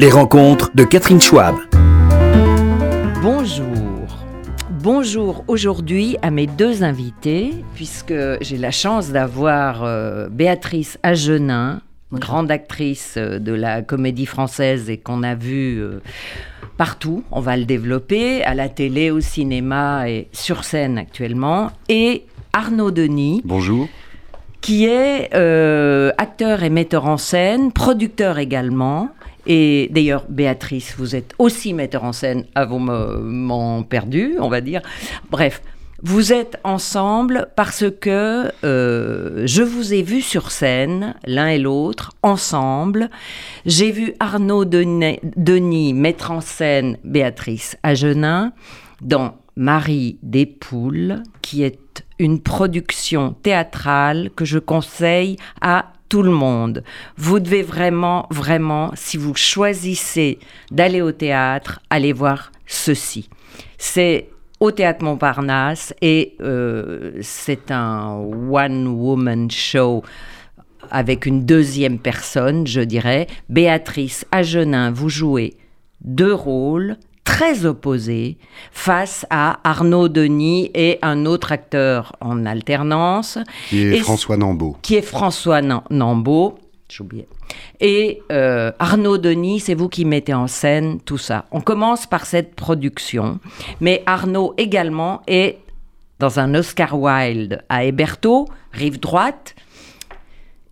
Les rencontres de Catherine Schwab. Bonjour. Bonjour aujourd'hui à mes deux invités, puisque j'ai la chance d'avoir euh, Béatrice Agenin, grande actrice euh, de la comédie française et qu'on a vue euh, partout. On va le développer, à la télé, au cinéma et sur scène actuellement. Et Arnaud Denis. Bonjour qui est acteur et metteur en scène, producteur également, et d'ailleurs, Béatrice, vous êtes aussi metteur en scène à vos moments perdus, on va dire. Bref, vous êtes ensemble parce que euh, je vous ai vu sur scène, l'un et l'autre, ensemble. J'ai vu Arnaud Denis, mettre en scène Béatrice Agenin dans Marie des Poules, qui est une production théâtrale que je conseille à tout le monde. Vous devez vraiment, vraiment, si vous choisissez d'aller au théâtre, aller voir ceci. C'est au théâtre Montparnasse et euh, c'est un one-woman show avec une deuxième personne, je dirais. Béatrice Agenin, vous jouez deux rôles très opposé face à Arnaud Denis et un autre acteur en alternance. Qui est François Nambeau. Qui est François Nambeau. J'oubliais. Et euh, Arnaud Denis, c'est vous qui mettez en scène tout ça. On commence par cette production, mais Arnaud également est dans un Oscar Wilde à Héberto, rive droite,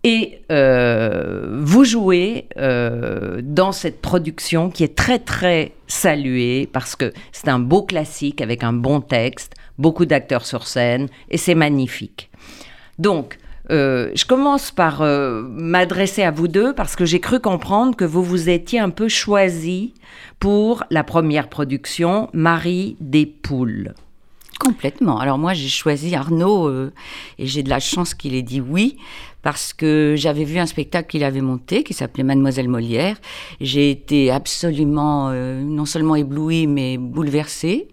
et euh, vous jouez euh, dans cette production qui est très très saluée parce que c'est un beau classique avec un bon texte, beaucoup d'acteurs sur scène et c'est magnifique. Donc, euh, je commence par m'adresser à vous deux parce que j'ai cru comprendre que vous vous étiez un peu choisi pour la première production, Marie des Poules. Complètement. Alors moi, j'ai choisi Arnaud et j'ai de la chance qu'il ait dit oui parce que j'avais vu un spectacle qu'il avait monté qui s'appelait Mademoiselle Molière. J'ai été absolument euh, non seulement éblouie mais bouleversée.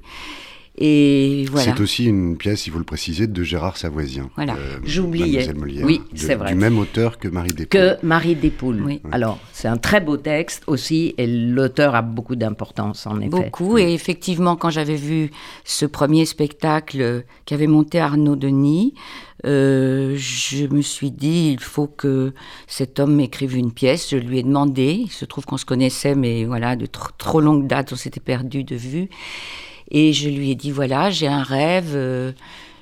Et voilà. C'est aussi une pièce, il faut le préciser, de Gérard Savoisien. Voilà, euh, j'oubliais. Oui, c'est vrai. Du même auteur que Marie Despoules. Que Marie Despoules. Oui. Alors, c'est un très beau texte aussi, et l'auteur a beaucoup d'importance, en effet. Beaucoup, et effectivement, quand j'avais vu ce premier spectacle qu'avait monté Arnaud Denis, euh, je me suis dit, il faut que cet homme m'écrive une pièce. Je lui ai demandé. Il se trouve qu'on se connaissait, mais voilà, de trop longue date, on s'était perdu de vue. Et je lui ai dit, voilà, j'ai un rêve. Euh,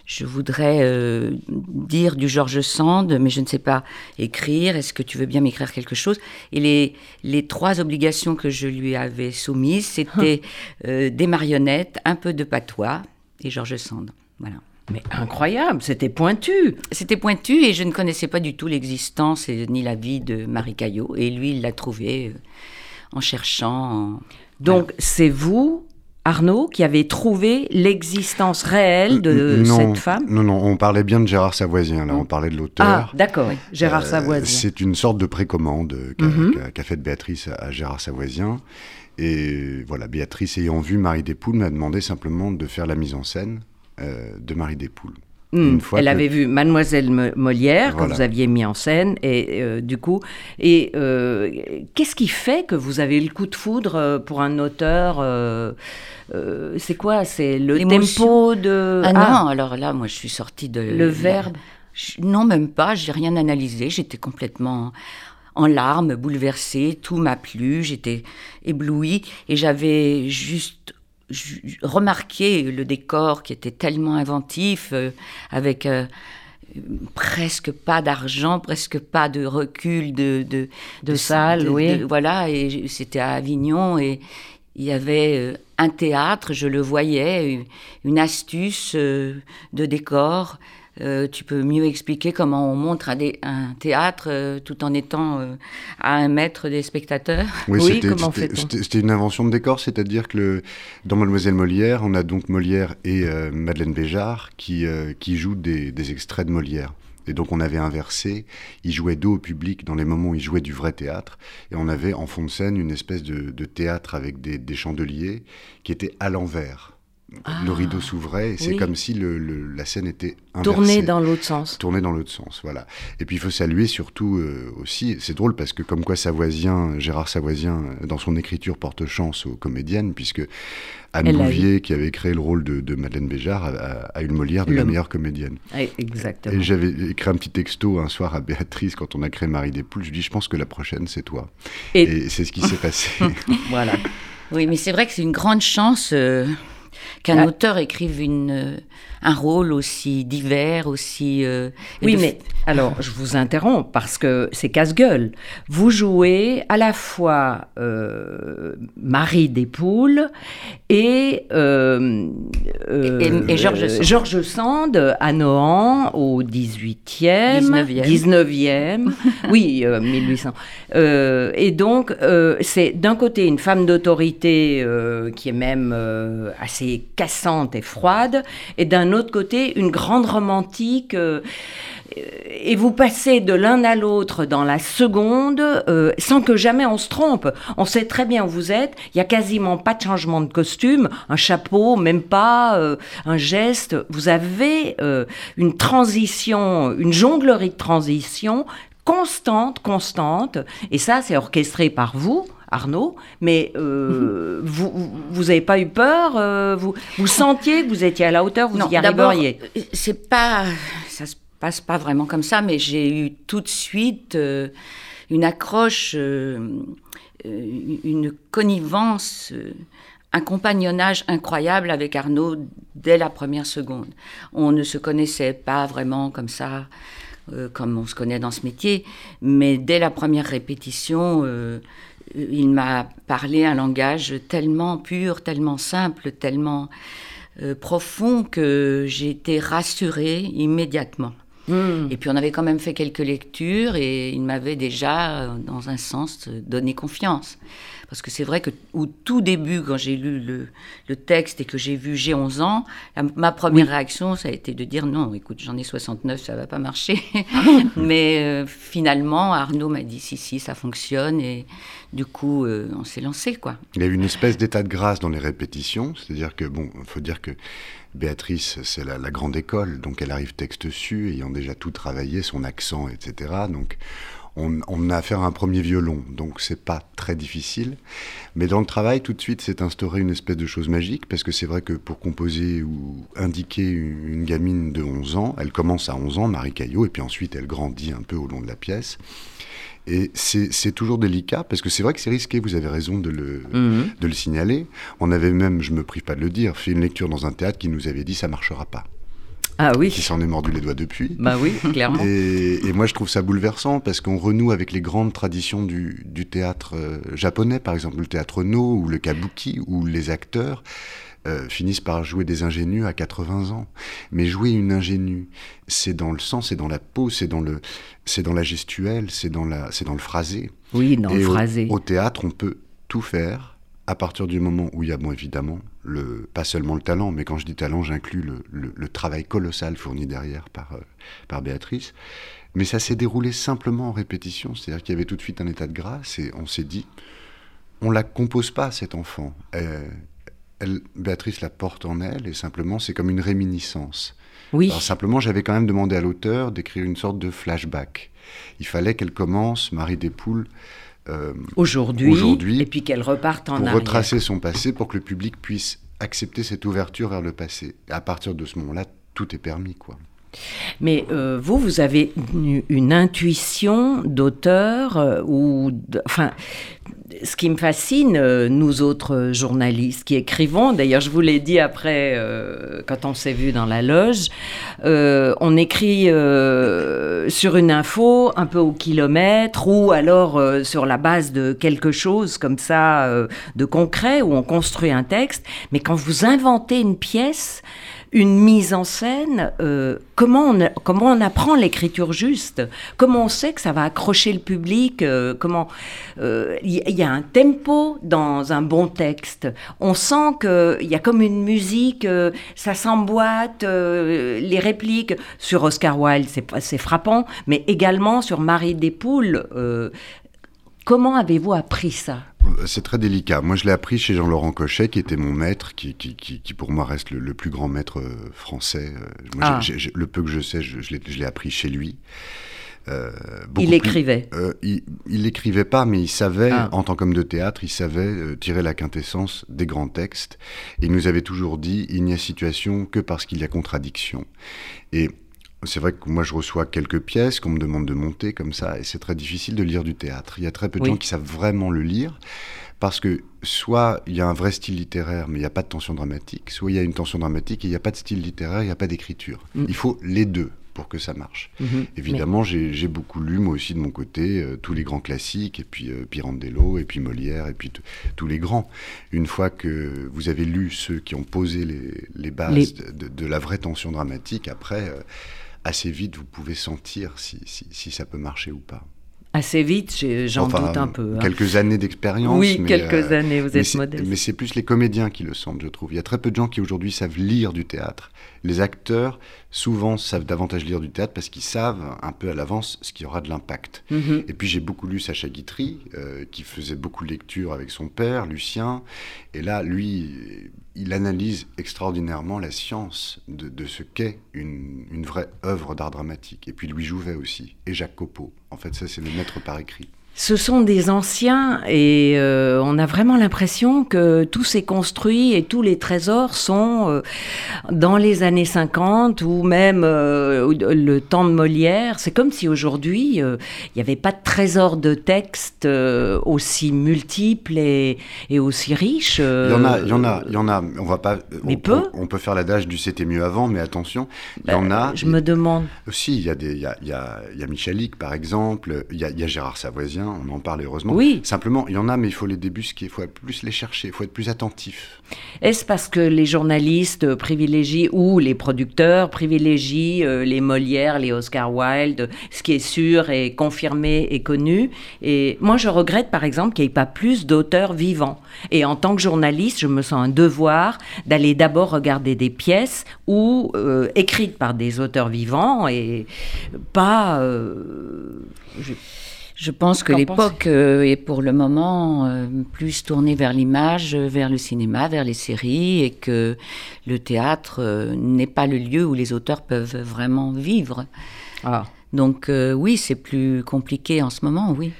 je voudrais euh, dire du Georges Sand, mais je ne sais pas écrire. Est-ce que tu veux bien m'écrire quelque chose? Et les, les trois obligations que je lui avais soumises, c'était des marionnettes, un peu de patois et Georges Sand. Voilà. Mais incroyable, c'était pointu. C'était pointu et je ne connaissais pas du tout l'existence ni la vie de Marie Caillot. Et lui, il l'a trouvé euh, en cherchant. Donc c'est vous, Arnaud, qui avez trouvé l'existence réelle de cette femme Non, non, on parlait bien de Gérard Savoisien, là, on parlait de l'auteur. Ah, d'accord, Gérard euh, Savoisien. C'est une sorte de précommande qu'a mhm. faite Béatrice à, Gérard Savoisien. Et voilà, Béatrice ayant vu Marie Despoules m'a demandé simplement de faire la mise en scène euh, de Marie Despoules. Hmm. Elle avait vu Mademoiselle Molière que vous aviez mis en scène et euh, du coup et euh, qu'est-ce qui fait que vous avez le coup de foudre pour un auteur C'est quoi? C'est le tempo de ah, non ah. alors là moi je suis sortie de le verbe non même pas j'ai rien analysé j'étais complètement en larmes bouleversée tout m'a plu j'étais éblouie et j'avais juste remarquer le décor qui était tellement inventif, euh, avec euh, presque pas d'argent, presque pas de recul de, de, de, salle, oui. voilà, et c'était à Avignon et il y avait euh, un théâtre, je le voyais, une astuce de décor tu peux mieux expliquer comment on montre un, théâtre euh, tout en étant euh, à un mètre des spectateurs? Oui, comment C'était une invention de décor, c'est-à-dire que dans Mademoiselle Molière, on a donc Molière et Madeleine Béjart qui, qui jouent des, extraits de Molière. Et donc on avait inversé, ils jouaient dos au public dans les moments où ils jouaient du vrai théâtre, et on avait en fond de scène une espèce de, théâtre avec des, des chandeliers qui étaient à l'envers. Le rideau s'ouvrait, c'est comme si le, la scène était inversée. Tournée dans l'autre sens. Tournée dans l'autre sens, voilà. Et puis il faut saluer surtout euh, aussi, c'est drôle parce que comme quoi Savoisien, Gérard Savoisien, dans son écriture porte chance aux comédiennes, puisque Anne Bouvier, qui avait créé le rôle de, Madeleine Béjart, a, eu le Molière de la meilleure comédienne. Exactement. Et j'avais écrit un petit texto un soir à Béatrice quand on a créé Marie des Poules. Je lui dis, je pense que la prochaine, c'est toi. Et, c'est ce qui s'est passé. voilà. Oui, mais c'est vrai que c'est une grande chance. Euh, qu'un ah. auteur écrive une, euh, un rôle aussi divers, aussi... Euh, oui, mais alors, je vous interromps parce que c'est casse-gueule. Vous jouez à la fois euh, Marie des Poules et, et, et, Georges Sand. Georges Sand à Nohant au 18e, 19e. 19e oui, 1800. et donc, c'est d'un côté une femme d'autorité qui est même assez cassante et froide, et d'un autre côté, une grande romantique. Euh, et vous passez de l'un à l'autre dans la seconde euh, sans que jamais on se trompe. On sait très bien où vous êtes. Il y a quasiment pas de changement de costume, un chapeau, même pas euh, un geste. Vous avez une transition, une jonglerie de transition constante, constante. Et ça, c'est orchestré par vous. Arnaud, mais euh, vous vous n'avez pas eu peur euh, vous, vous sentiez que vous étiez à la hauteur, vous y arriveriez? C'est pas, ça se passe pas vraiment comme ça, mais j'ai eu tout de suite euh, une accroche, une connivence un compagnonnage incroyable avec Arnaud dès la première seconde. On ne se connaissait pas vraiment comme ça, comme on se connaît dans ce métier, mais dès la première répétition, il m'a parlé un langage tellement pur, tellement simple, tellement euh, profond que j'ai été rassurée immédiatement. Hmm. Et puis on avait quand même fait quelques lectures et il m'avait déjà, euh, dans un sens, donné confiance. Parce que c'est vrai que au tout début, quand j'ai lu le, texte et que j'ai vu J'ai 11 ans, ma première réaction, ça a été de dire non, écoute, j'en ai 69, ça va pas marcher. Mais euh, finalement, Arnaud m'a dit si, si, ça fonctionne. Et du coup, euh, on s'est lancé, quoi. Il y a eu une espèce d'état de grâce dans les répétitions. C'est-à-dire que, bon, il faut dire que Béatrice, c'est la, la, grande école, donc elle arrive texte su, ayant déjà tout travaillé, son accent, etc. Donc on, a affaire à un premier violon, donc c'est pas très difficile. Mais dans le travail, tout de suite, c'est instauré une espèce de chose magique, parce que c'est vrai que pour composer ou indiquer une gamine de 11 ans, elle commence à 11 ans, Marie Caillot, et puis ensuite elle grandit un peu au long de la pièce. Et c'est toujours délicat, parce que c'est vrai que c'est risqué, vous avez raison de le, mhm. de le signaler. On avait même, je me prive pas de le dire, fait une lecture dans un théâtre qui nous avait dit ça marchera pas. Ah oui. Qui s'en est mordu les doigts depuis. Bah oui, clairement. Et, moi, je trouve ça bouleversant parce qu'on renoue avec les grandes traditions du, théâtre euh, japonais, par exemple le théâtre No ou le kabuki, où les acteurs euh, finissent par jouer des ingénus à 80 ans. Mais jouer une ingénue, c'est dans le sens, c'est dans la peau, c'est dans le, c'est dans la gestuelle, c'est dans la, c'est dans le phrasé. Oui, dans le phrasé. au théâtre, on peut tout faire à partir du moment où il y a, bon, évidemment, le, pas seulement le talent, mais quand je dis talent, j'inclus le, travail colossal fourni derrière par, euh, par Béatrice. Mais ça s'est déroulé simplement en répétition, c'est-à-dire qu'il y avait tout de suite un état de grâce et on s'est dit, on la compose pas, cet enfant. Euh, elle, Béatrice la porte en elle et simplement c'est comme une réminiscence. Oui. Alors simplement, j'avais quand même demandé à l'auteur d'écrire une sorte de flashback. Il fallait qu'elle commence, Marie des Poules, euh, aujourd'hui, et puis qu'elle reparte en pour retracer son passé pour que le public puisse accepter cette ouverture vers le passé. Et à partir de ce moment-là, tout est permis, quoi. Mais euh, vous, vous avez une, intuition d'auteur euh, ou, enfin, ce qui me fascine, euh, nous autres journalistes qui écrivons, d'ailleurs je vous l'ai dit après, quand on s'est vu dans la loge, on écrit sur une info un peu au kilomètre ou alors sur la base de quelque chose comme ça de concret où on construit un texte, mais quand vous inventez une pièce, une mise en scène, euh, comment, on, comment on apprend l'écriture juste? Comment on sait que ça va accrocher le public euh, Comment il euh, y, a un tempo dans un bon texte? On sent qu'il y a comme une musique, ça s'emboîte, les répliques sur Oscar Wilde, c'est frappant, mais également sur Marie Despoules Comment avez-vous appris ça c'est très délicat. Moi, je l'ai appris chez Jean-Laurent Cochet, qui était mon maître, qui, qui, qui, pour moi reste le, plus grand maître euh, français. Euh, moi, ah. le peu que je sais, je, je l'ai appris chez lui. Euh, il écrivait Il n'écrivait pas, mais il savait, ah. en tant qu'homme de théâtre, il savait tirer la quintessence des grands textes. Et il nous avait toujours dit il n'y a situation que parce qu'il y a contradiction. Et c'est vrai que moi je reçois quelques pièces qu'on me demande de monter comme ça, et c'est très difficile de lire du théâtre. Il y a très peu de gens qui savent vraiment le lire, parce que soit il y a un vrai style littéraire, mais il n'y a pas de tension dramatique, soit il y a une tension dramatique et il n'y a pas de style littéraire, il n'y a pas d'écriture. Mm. Il faut les deux pour que ça marche. Mm-hmm. Évidemment, j'ai beaucoup lu, moi aussi, de mon côté, euh, tous les grands classiques, et puis euh, Pirandello, et puis Molière, et puis tous les grands. Une fois que vous avez lu ceux qui ont posé les, bases De, la vraie tension dramatique, après... Euh, assez vite, vous pouvez sentir si, si, ça peut marcher ou pas. Assez vite, j'en doute un peu. Hein. Quelques années d'expérience. Oui, quelques euh, années, vous êtes modeste. Mais c'est plus les comédiens qui le sentent, je trouve. Il y a très peu de gens qui aujourd'hui savent lire du théâtre. Les acteurs, souvent, savent davantage lire du théâtre parce qu'ils savent un peu à l'avance ce qui aura de l'impact. Mhm. Et puis j'ai beaucoup lu Sacha Guitry, euh, qui faisait beaucoup de lectures avec son père, Lucien. Et là, lui, il analyse extraordinairement la science de, ce qu'est une, vraie œuvre d'art dramatique. Et puis Louis Jouvet aussi, et Jacques Copeau. En fait, ça, c'est le maître par écrit. Ce sont des anciens et euh, on a vraiment l'impression que tout s'est construit et tous les trésors sont euh, dans les années 50 ou même euh, le temps de Molière. C'est comme si aujourd'hui il n'y avait pas de trésors de textes aussi multiples et, et, aussi riches. Il y en a, il y en a, il y en a. On va pas. Mais on, peu. On, peut faire l'adage du c'était mieux avant, mais attention, il y en a. Je me demande. Aussi, il y a des, il y a, il y a, il y a Michalik par exemple, il y a, il y a Gérard Savoisien on en parle heureusement. Oui. Simplement, il y en a, mais il faut les débusquer, il faut plus les chercher, il faut être plus attentif. Est-ce parce que les journalistes privilégient ou les producteurs privilégient euh, les Molières, les Oscar Wilde, ce qui est sûr et confirmé et connu? Et moi, je regrette par exemple qu'il n'y ait pas plus d'auteurs vivants. Et en tant que journaliste, je me sens un devoir d'aller d'abord regarder des pièces ou euh, écrites par des auteurs vivants et pas. Euh, je pense que l'époque euh, est pour le moment euh, plus tournée vers l'image, vers le cinéma, vers les séries, et que le théâtre euh, n'est pas le lieu où les auteurs peuvent vraiment vivre. Ah. Donc oui, c'est plus compliqué en ce moment, oui.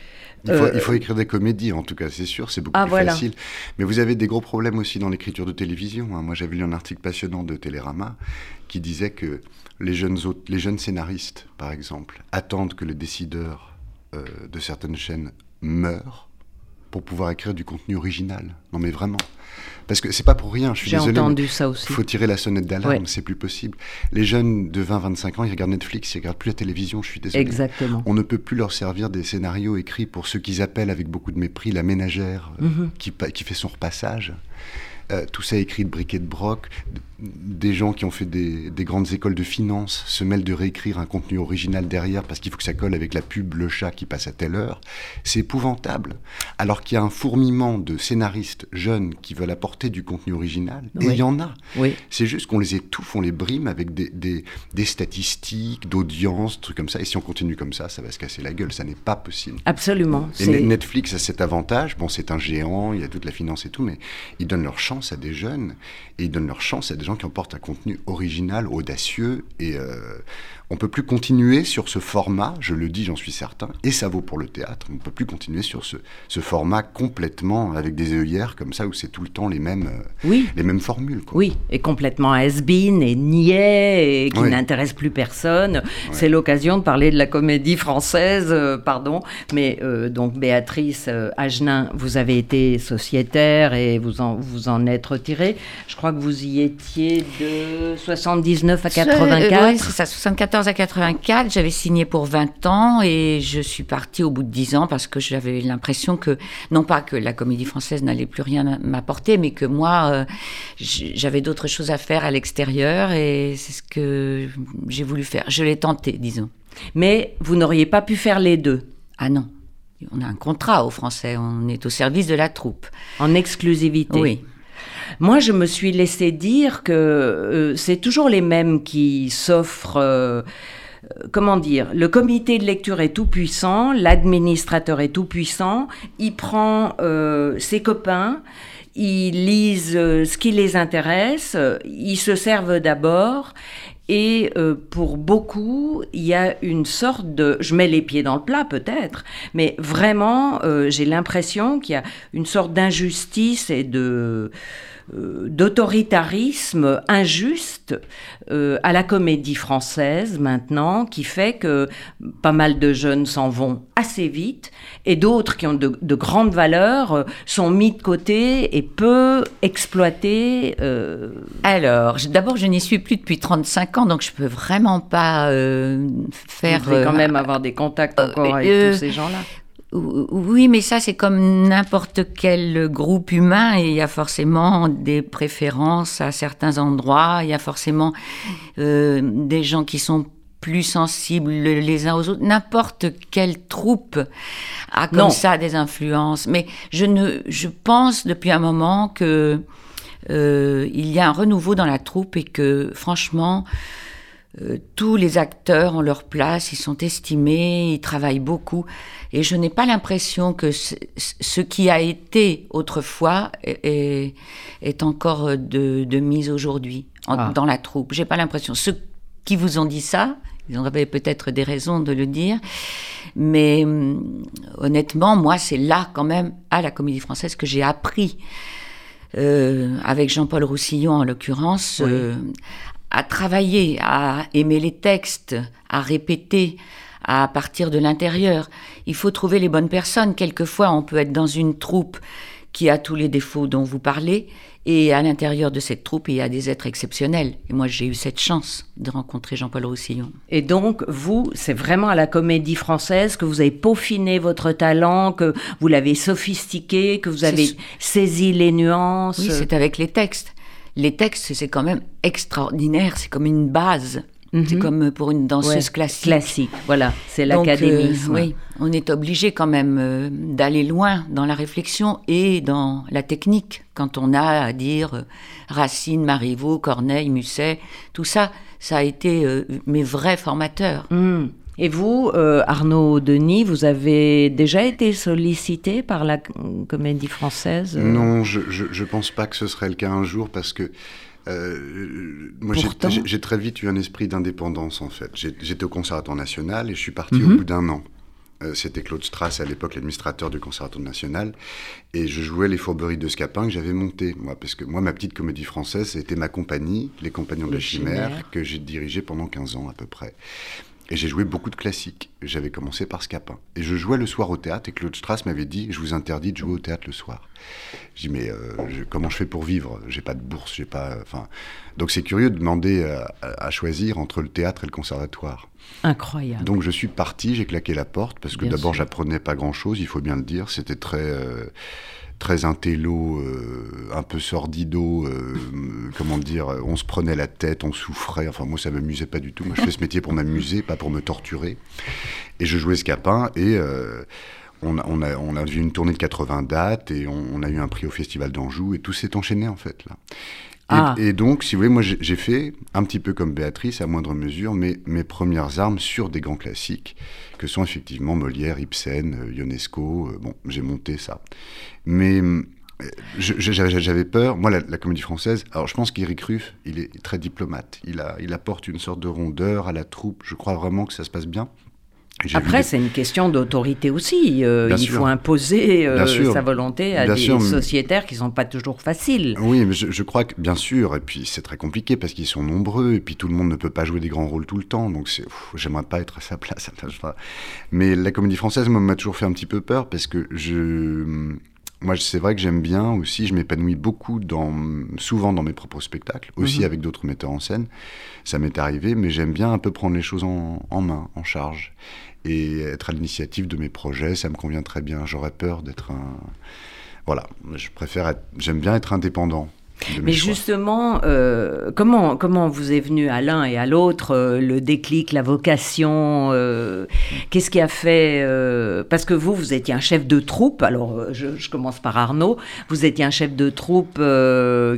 Il faut, écrire des comédies, en tout cas, c'est sûr, c'est beaucoup ah, plus facile. Mais vous avez des gros problèmes aussi dans l'écriture de télévision. Hein. Moi, j'avais lu un article passionnant de Télérama qui disait que les jeunes, les jeunes scénaristes, par exemple, attendent que le décideur euh, de certaines chaînes meurent pour pouvoir écrire du contenu original. Non mais vraiment. Parce que c'est pas pour rien, je suis désolé. J'ai entendu ça aussi. Il faut tirer la sonnette d'alarme, c'est plus possible. Les jeunes de 20-25 ans, ils regardent Netflix, ils regardent plus la télévision, je suis désolé. Exactement. On ne peut plus leur servir des scénarios écrits pour ceux qu'ils appellent avec beaucoup de mépris la ménagère euh, mhm. qui, qui fait son repassage. Euh, tout ça écrit de briquet de broc. Des gens qui ont fait des, grandes écoles de finance se mêlent de réécrire un contenu original derrière parce qu'il faut que ça colle avec la pub Le Chat qui passe à telle heure. C'est épouvantable. Alors qu'il y a un fourmillement de scénaristes jeunes qui veulent apporter du contenu original. Et il y en a. Oui. C'est juste qu'on les étouffe, on les brime avec des, des, statistiques, d'audience, trucs comme ça. Et si on continue comme ça, ça va se casser la gueule. Ça n'est pas possible. Absolument. Et Netflix a cet avantage. Bon, c'est un géant, il y a toute la finance et tout, mais ils donnent leur chance à des jeunes et ils donnent leur chance à des gens qui emportent un contenu original, audacieux et euh, on peut plus continuer sur ce format, je le dis, j'en suis certain, et ça vaut pour le théâtre. On peut plus continuer sur ce, ce format complètement avec des œillères comme ça où c'est tout le temps les mêmes, euh, oui. les mêmes formules. Oui, et complètement has-been et niais et qui n'intéresse plus personne. C'est l'occasion de parler de la comédie française, euh, pardon, mais euh, donc Béatrice Agenin, vous avez été sociétaire et vous en, vous en êtes retirée. Je crois que vous y étiez de 79 à 84. oui, c'est ça, 74 à 84, j'avais signé pour 20 ans et je suis partie au bout de 10 ans parce que j'avais l'impression que, non pas que la comédie française n'allait plus rien m'apporter, mais que moi, euh, j'avais d'autres choses à faire à l'extérieur et c'est ce que j'ai voulu faire. Je l'ai tenté, disons. Mais vous n'auriez pas pu faire les deux Ah non. On a un contrat aux Français, on est au service de la troupe. En exclusivité Oui. Moi, je me suis laissé dire que euh, c'est toujours les mêmes qui s'offrent. Euh, comment dire, le comité de lecture est tout puissant, l'administrateur est tout puissant, il prend ses copains, ils lisent ce qui les intéresse, ils se servent d'abord et euh, pour beaucoup, il y a une sorte de... Je mets les pieds dans le plat peut-être, mais vraiment, euh, j'ai l'impression qu'il y a une sorte d'injustice et de... Euh, d'autoritarisme injuste euh, à la comédie française maintenant, qui fait que pas mal de jeunes s'en vont assez vite, et d'autres qui ont de, grandes valeurs euh, sont mis de côté et peu exploités. Alors, d'abord, je n'y suis plus depuis 35 ans, donc je peux vraiment pas faire... Vous quand même avoir des contacts encore avec tous ces gens-là oui, mais ça, c'est comme n'importe quel groupe humain. Il y a forcément des préférences à certains endroits. Il y a forcément euh, des gens qui sont plus sensibles les uns aux autres. N'importe quelle troupe a comme ça des influences. Mais je, ne, je pense depuis un moment que euh, il y a un renouveau dans la troupe et que, franchement, euh, tous les acteurs ont leur place, ils sont estimés, ils travaillent beaucoup. Et je n'ai pas l'impression que ce, qui a été autrefois est, encore de, mise aujourd'hui ah. dans la troupe. J'ai pas l'impression. Ceux qui vous ont dit ça, ils avaient peut-être des raisons de le dire. Mais hum, honnêtement, moi, c'est là quand même, à la Comédie Française, que j'ai appris, euh, avec Jean-Paul Roussillon en l'occurrence, euh, à travailler, à aimer les textes, à répéter, à partir de l'intérieur. Il faut trouver les bonnes personnes. Quelquefois, on peut être dans une troupe qui a tous les défauts dont vous parlez, et à l'intérieur de cette troupe, il y a des êtres exceptionnels. Et moi, j'ai eu cette chance de rencontrer Jean-Paul Roussillon. Et donc, vous, c'est vraiment à la comédie française que vous avez peaufiné votre talent, que vous l'avez sophistiqué, que vous avez saisi les nuances. Oui, c'est avec les textes les textes, c'est quand même extraordinaire, c'est comme une base. C'est mhm. comme pour une danseuse classique. Classique, voilà, c'est l'académisme. Euh, oui, on est obligé quand même euh, d'aller loin dans la réflexion et dans la technique. Quand on a à dire euh, Racine, Marivaux, Corneille, Musset, tout ça, ça a été mes vrais formateurs. Hmm. Et vous, Arnaud Denis, vous avez déjà été sollicité par la comédie française Non, je ne pense pas que ce serait le cas un jour parce que euh, moi, j'ai très vite eu un esprit d'indépendance, en fait. J'étais au Conservatoire national et je suis parti au mhm. bout d'un an. Euh, c'était Claude Strass, à l'époque l'administrateur du Conservatoire national, et je jouais les fourberies de Scapin que j'avais montées, moi, parce que moi, ma petite comédie française, c'était ma compagnie, Les Compagnons de la Chimère, que j'ai dirigé pendant 15 ans à peu près. Et j'ai joué beaucoup de classiques. J'avais commencé par Scapin. Et je jouais le soir au théâtre, et Claude Strass m'avait dit Je vous interdis de jouer au théâtre le soir. Je dis Mais euh, comment je fais pour vivre? J'ai pas de bourse, j'ai pas. Enfin, donc c'est curieux de demander à, choisir entre le théâtre et le conservatoire. Incroyable. Donc je suis parti, j'ai claqué la porte, parce que d'abord j'apprenais pas grand chose, il faut bien le dire. C'était très. Euh, très intello, euh, un peu sordido, euh, comment dire, on se prenait la tête, on souffrait. Enfin, moi, ça m'amusait pas du tout. Moi, je fais ce métier pour m'amuser, pas pour me torturer. Et je jouais Scapin et euh, on, a, on, a, on, vu une tournée de 80 dates et on, a eu un prix au Festival d'Anjou et tout s'est enchaîné en fait là. Ah. Et, donc, si vous voulez, moi j'ai fait, un petit peu comme Béatrice, à moindre mesure, mes, mes premières armes sur des grands classiques, que sont effectivement Molière, Ibsen, euh, Ionesco. Euh, bon, j'ai monté ça. Mais euh, j'avais peur, moi la, comédie française, alors je pense qu'Éric Ruff, il est très diplomate, il, a, il apporte une sorte de rondeur à la troupe, je crois vraiment que ça se passe bien. Après, c'est une question d'autorité aussi. Euh, il faut imposer euh, sa volonté à des sociétaires qui ne sont pas toujours faciles. Oui, mais je, crois que, bien sûr, et puis c'est très compliqué parce qu'ils sont nombreux, et puis tout le monde ne peut pas jouer des grands rôles tout le temps, donc j'aimerais pas être à sa place. Mais la comédie française, m'a toujours fait un petit peu peur parce que je moi, c'est vrai que j'aime bien aussi, je m'épanouis beaucoup, dans, souvent dans mes propres spectacles, aussi mhm. avec d'autres metteurs en scène. Ça m'est arrivé, mais j'aime bien un peu prendre les choses en, main, en charge. Et être à l'initiative de mes projets, ça me convient très bien. J'aurais peur d'être un. Voilà, je préfère J'aime bien être indépendant. Mais justement, euh, comment, comment vous est venu à l'un et à l'autre euh, le déclic, la vocation euh, Qu'est-ce qui a fait Parce que vous, vous étiez un chef de troupe, alors je, commence par Arnaud, vous étiez un chef de troupe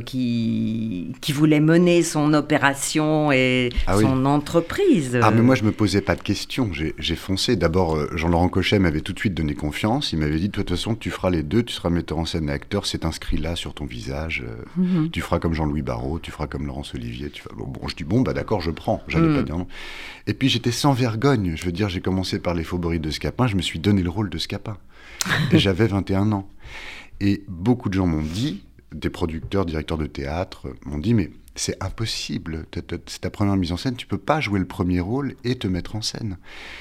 qui, qui voulait mener son opération et ah son entreprise. Ah, mais moi, je me posais pas de questions, j'ai foncé. D'abord, Jean-Laurent Cochet m'avait tout de suite donné confiance, il m'avait dit, de toute façon, tu feras les deux, tu seras metteur en scène et acteur, c'est inscrit là sur ton visage. Mhm. Tu feras comme Jean-Louis Barrault, tu feras comme Laurence Olivier. Tu bon, je dis bon, bah d'accord, je prends. J'allais mhm. pas dire non. Et puis j'étais sans vergogne. Je veux dire, j'ai commencé par les faubourgs de Scapin. Je me suis donné le rôle de Scapin. et j'avais 21 ans. Et beaucoup de gens m'ont dit, des producteurs, directeurs de théâtre, m'ont dit mais c'est impossible. C'est ta première mise en scène, tu peux pas jouer le premier rôle et te mettre en scène.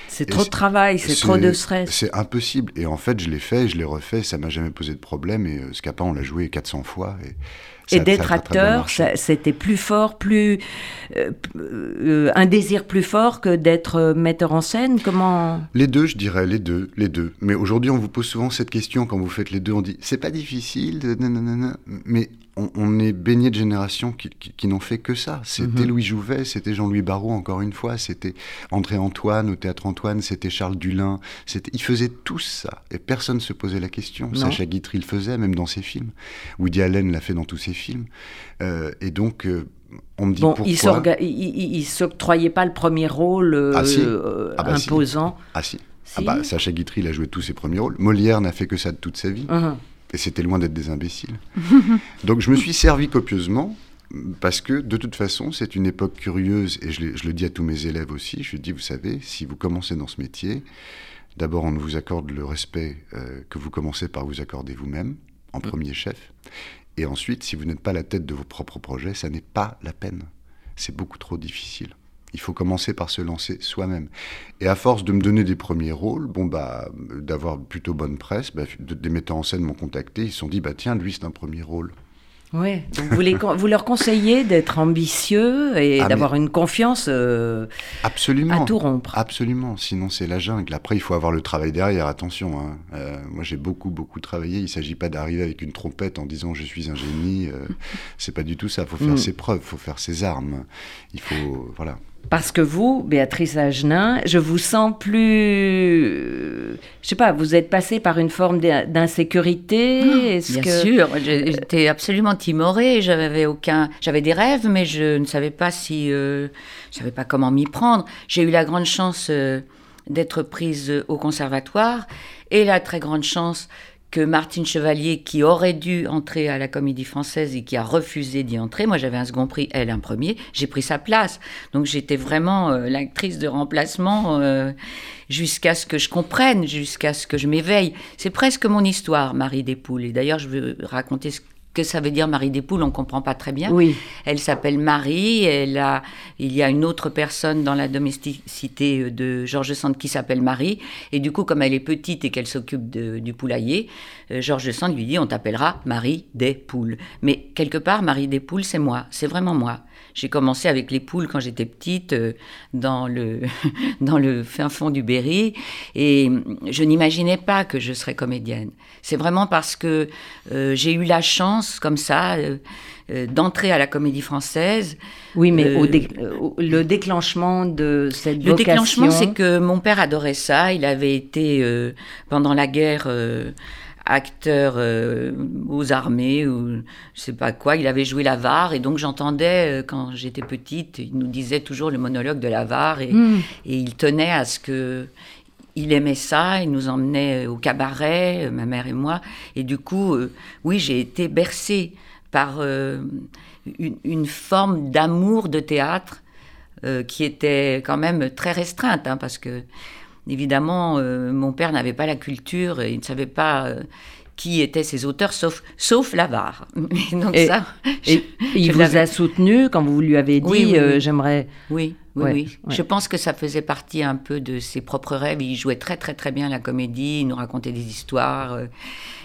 C'est trop de travail, c'est trop de stress. C'est impossible. Et en fait, je l'ai fait, je l'ai refait, ça m'a jamais posé de problème. Et euh, Scapin, on l'a joué 400 fois. Et et d'être acteur, c'était plus fort, plus euh, euh, un désir plus fort que d'être euh, metteur en scène. Comment? Les deux, je dirais les deux, les deux. Mais aujourd'hui, on vous pose souvent cette question quand vous faites les deux. On dit c'est pas difficile, mais on, est baigné de générations qui, n'ont fait que ça. C'était mhm. Louis Jouvet, c'était Jean-Louis Barrault, encore une fois, c'était André Antoine au Théâtre Antoine, c'était Charles Dulin. Ils faisaient tous ça. Et personne ne se posait la question. Sacha Guitry le faisait, même dans ses films. Woody Allen l'a fait dans tous ses films. Euh, et donc, euh, on me dit bon, pourquoi... Il ne s'octroyait pas le premier rôle euh, ah, ah, bah, imposant. Ah si. Ah bah, Sacha Guitry, il a joué tous ses premiers rôles. Molière n'a fait que ça de toute sa vie. Uh-huh. Et c'était loin d'être des imbéciles. Donc je me suis servi copieusement, parce que de toute façon, c'est une époque curieuse, et je, le dis à tous mes élèves aussi, je dis, vous savez, si vous commencez dans ce métier, d'abord on ne vous accorde le respect euh, que vous commencez par vous accorder vous-même, en mm. premier chef, et ensuite, si vous n'êtes pas la tête de vos propres projets, ça n'est pas la peine. C'est beaucoup trop difficile. Il faut commencer par se lancer soi-même. Et à force de me donner des premiers rôles, bon bah, d'avoir plutôt bonne presse, bah, des metteurs en scène m'ont contacté. Ils se sont dit, bah tiens, lui c'est un premier rôle. Oui, vous, vous, leur conseillez d'être ambitieux et ah, d'avoir une confiance euh, absolument, à tout rompre. Absolument, sinon c'est la jungle. Après, il faut avoir le travail derrière, attention. Hein. Euh, moi, j'ai beaucoup, beaucoup travaillé. Il ne s'agit pas d'arriver avec une trompette en disant je suis un génie. Euh, c'est pas du tout ça. Il faut faire mm. ses preuves, il faut faire ses armes. Il faut. Voilà. Parce que vous, Béatrice Agenin, je vous sens plus. Je sais pas, vous êtes passée par une forme d'insécurité ah, Bien sûr, j'étais absolument timorée, j'avais aucun. J'avais des rêves, mais je ne savais pas si. Euh, je savais pas comment m'y prendre. J'ai eu la grande chance euh, d'être prise au conservatoire et la très grande chance que Martine Chevalier, qui aurait dû entrer à la Comédie Française et qui a refusé d'y entrer, moi j'avais un second prix, elle un premier, j'ai pris sa place. Donc j'étais vraiment euh, l'actrice de remplacement euh, jusqu'à ce que je comprenne, jusqu'à ce que je m'éveille. C'est presque mon histoire, Marie Despoules. Et d'ailleurs, je veux raconter ce que ça veut dire Marie des Poules, on ne comprend pas très bien. Oui. Elle s'appelle Marie, elle a, il y a une autre personne dans la domesticité de Georges Sand qui s'appelle Marie, et du coup, comme elle est petite et qu'elle s'occupe du poulailler, euh, Georges Sand lui dit on t'appellera Marie des Poules. Mais quelque part, Marie des Poules, c'est moi, c'est vraiment moi. J'ai commencé avec les poules quand j'étais petite euh, dans, le, dans le fin fond du Berry et je n'imaginais pas que je serais comédienne. C'est vraiment parce que euh, j'ai eu la chance comme ça euh, d'entrer à la comédie française. Oui, mais au le déclenchement de cette le vocation... Le déclenchement, c'est que mon père adorait ça. Il avait été, pendant la guerre acteur euh, aux armées ou je sais pas quoi. Il avait joué l'avare et donc j'entendais euh, quand j'étais petite, il nous disait toujours le monologue de l'avare et, hmm. et il tenait à ce que il aimait ça, il nous emmenait au cabaret, euh, ma mère et moi. Et du coup, oui, j'ai été bercée par une, forme d'amour de théâtre qui était quand même très restreinte, hein, parce que Évidemment, euh, mon père n'avait pas la culture, et il ne savait pas euh, qui étaient ses auteurs, sauf, sauf l'avare. Donc et, ça, il vous a soutenu quand vous lui avez dit euh, j'aimerais. Oui, oui, oui. Je pense que ça faisait partie un peu de ses propres rêves. Il jouait très très très bien la comédie, il nous racontait des histoires,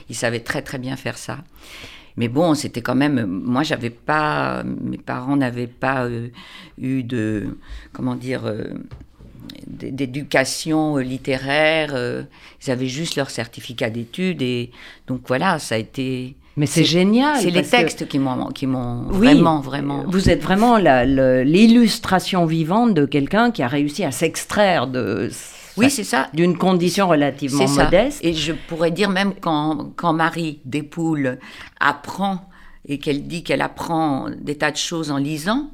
il savait très très bien faire ça. Mais bon, c'était quand même. Moi, j'avais pas. Mes parents n'avaient pas eu de. Comment dire d'éducation euh, littéraire. Euh, ils avaient juste leur certificat d'études. Et donc voilà, ça a été, Mais c'est génial. C'est les textes qui m'ont, qui m'ont vraiment, vraiment. Vous êtes vraiment l'illustration vivante de quelqu'un qui a réussi à s'extraire de. Oui, c'est ça. D'une condition relativement modeste. Et je pourrais dire même quand, quand Marie Despoules apprend et qu'elle dit qu'elle apprend des tas de choses en lisant,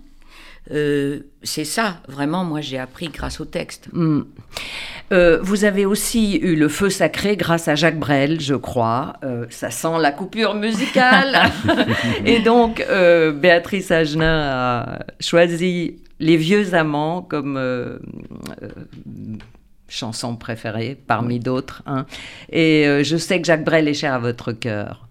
euh, c'est ça, vraiment, moi j'ai appris grâce au texte. Hmm. Euh, vous avez aussi eu le feu sacré grâce à Jacques Brel, je crois. Euh, ça sent la coupure musicale. Et donc, Béatrice Agenin a choisi Les Vieux Amants comme chanson préférée parmi d'autres. Hein. Et je sais que Jacques Brel est cher à votre cœur.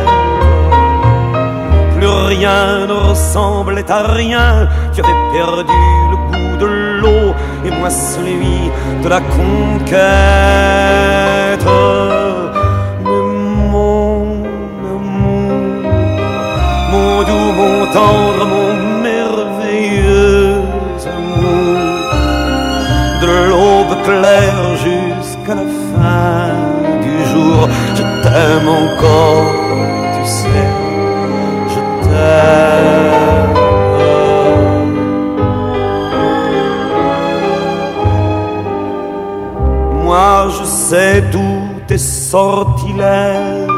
rien ne ressemblait à rien. Tu avais perdu le goût de l'eau et moi celui de la conquête. Mais mon amour, mon doux, mon tendre, mon merveilleux amour, de l'aube claire jusqu'à la fin du jour, je t'aime encore, sais tous tes sortilèges,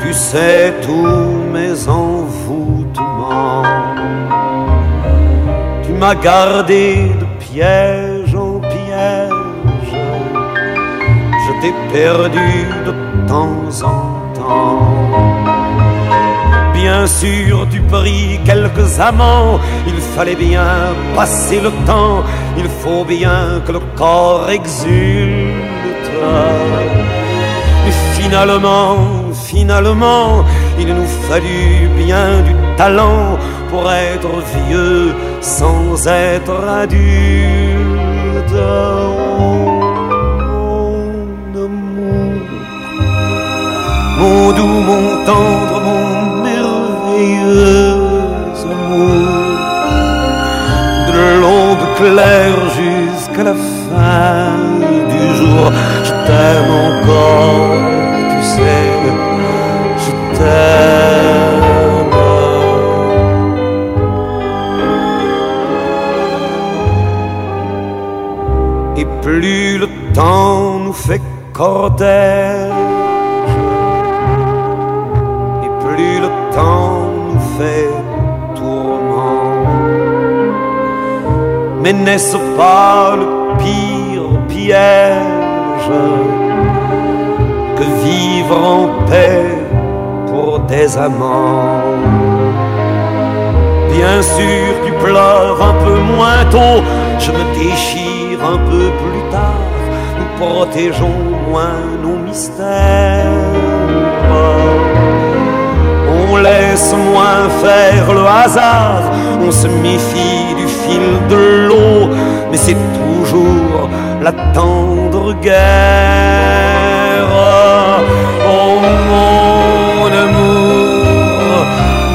tu sais tous mes envoûtements. Tu m'as gardé de piège en piège, je t'ai perdu de temps en temps. Bien sûr tu pris quelques amants, il fallait bien passer le temps, faut bien que le corps exulte. Et finalement, finalement, il nous fallut bien du talent pour être vieux sans être adulte. mon amour, mon doux, mon tendre, mon de jusqu'à la fin du jour. Je t'aime encore, tu sais, je t'aime. Et plus le temps nous fait cortège, Mais n'est-ce pas le pire piège que vivre en paix pour des amants? Bien sûr, tu pleures un peu moins tôt, je me déchire un peu plus tard, nous protégeons moins nos mystères laisse moins faire le hasard, on se méfie du fil de l'eau, mais c'est toujours la tendre guerre. Oh mon amour,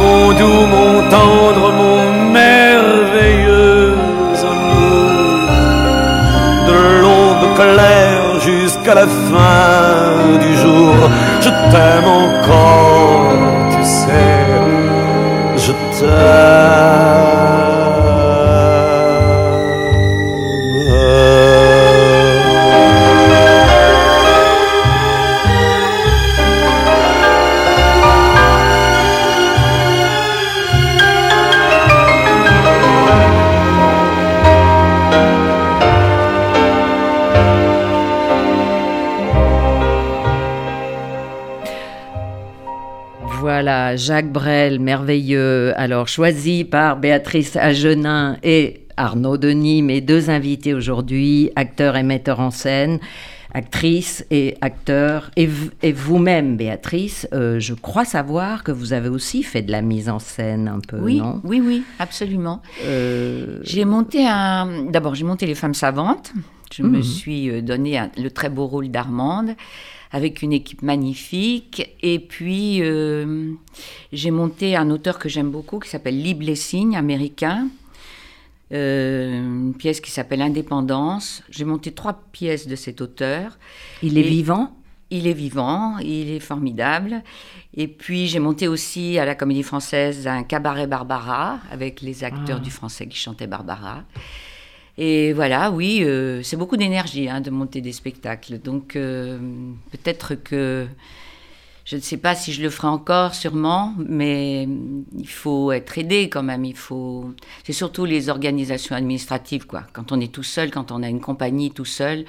mon doux, mon tendre, mon merveilleux amour, de l'aube claire jusqu'à la fin du jour, je t'aime merveilleux. Alors, choisi par Béatrice Agenin et Arnaud Denis, mes deux invités aujourd'hui, acteurs et metteurs en scène actrice et acteur, et, vous-même, Béatrice, euh, je crois savoir que vous avez aussi fait de la mise en scène un peu, oui, non? Oui, oui, absolument. Euh, j'ai monté un... D'abord, j'ai monté Les Femmes Savantes. Je me mhm. suis euh, donné le très beau rôle d'Armande avec une équipe magnifique. Et puis, j'ai monté un auteur que j'aime beaucoup qui s'appelle Lee Blessing, américain, euh, une pièce qui s'appelle Indépendance. J'ai monté trois pièces de cet auteur. Il est vivant? Il est vivant, il est formidable. Et puis j'ai monté aussi à la Comédie Française un cabaret Barbara avec les acteurs ah. du français qui chantaient Barbara. Et voilà, oui, euh, c'est beaucoup d'énergie hein, de monter des spectacles. Donc euh, peut-être que je ne sais pas si je le ferai encore, sûrement, mais il faut être aidé quand même. Il faut. C'est surtout les organisations administratives, quoi. Quand on est tout seul, quand on a une compagnie tout seul,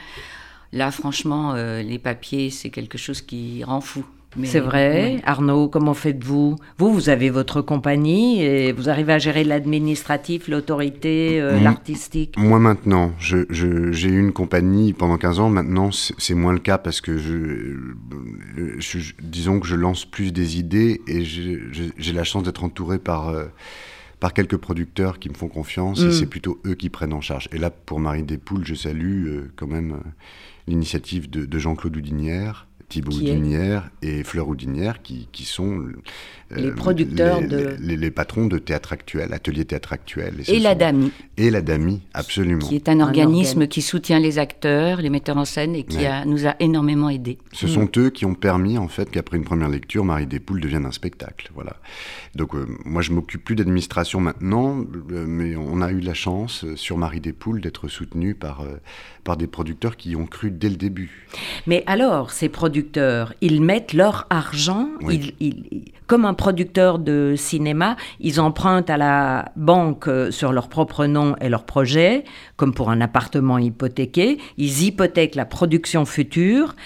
là, franchement, euh, les papiers, c'est quelque chose qui rend fou. C'est vrai. Arnaud, comment faites-vous? Vous, vous avez votre compagnie et vous arrivez à gérer l'administratif, l'autorité, euh, l'artistique? Moi maintenant, j'ai eu une compagnie pendant 15 ans. Maintenant, c'est moins le cas parce que je, disons que je lance plus des idées et j'ai la chance d'être entouré par... Euh, par quelques producteurs qui me font confiance et mm. c'est plutôt eux qui prennent en charge. Et là, pour Marie Despoules, je salue euh, quand même l'initiative de, de Jean-Claude Houdinière, Thibaut Houdinière et Fleur Houdinière, qui, qui sont euh, les producteurs de... Les, patrons de théâtre actuel, atelier théâtre actuel. Et, la DAMI. Et la DAMI, absolument. Qui est un, organisme qui soutient les acteurs, les metteurs en scène et qui a, nous a énormément aidés. Ce sont eux qui ont permis, en fait, qu'après une première lecture, Marie Despoules devienne un spectacle. Voilà. Donc, euh, moi, je m'occupe plus d'administration maintenant, euh, mais on a eu la chance, sur Marie Despoules, d'être soutenu par, par des producteurs qui ont cru dès le début. Mais alors, ces producteurs, ils mettent leur argent, comme un producteur de cinéma, ils empruntent à la banque euh, sur leur propre nom et leur projet, comme pour un appartement hypothéqué. Ils hypothèquent la production future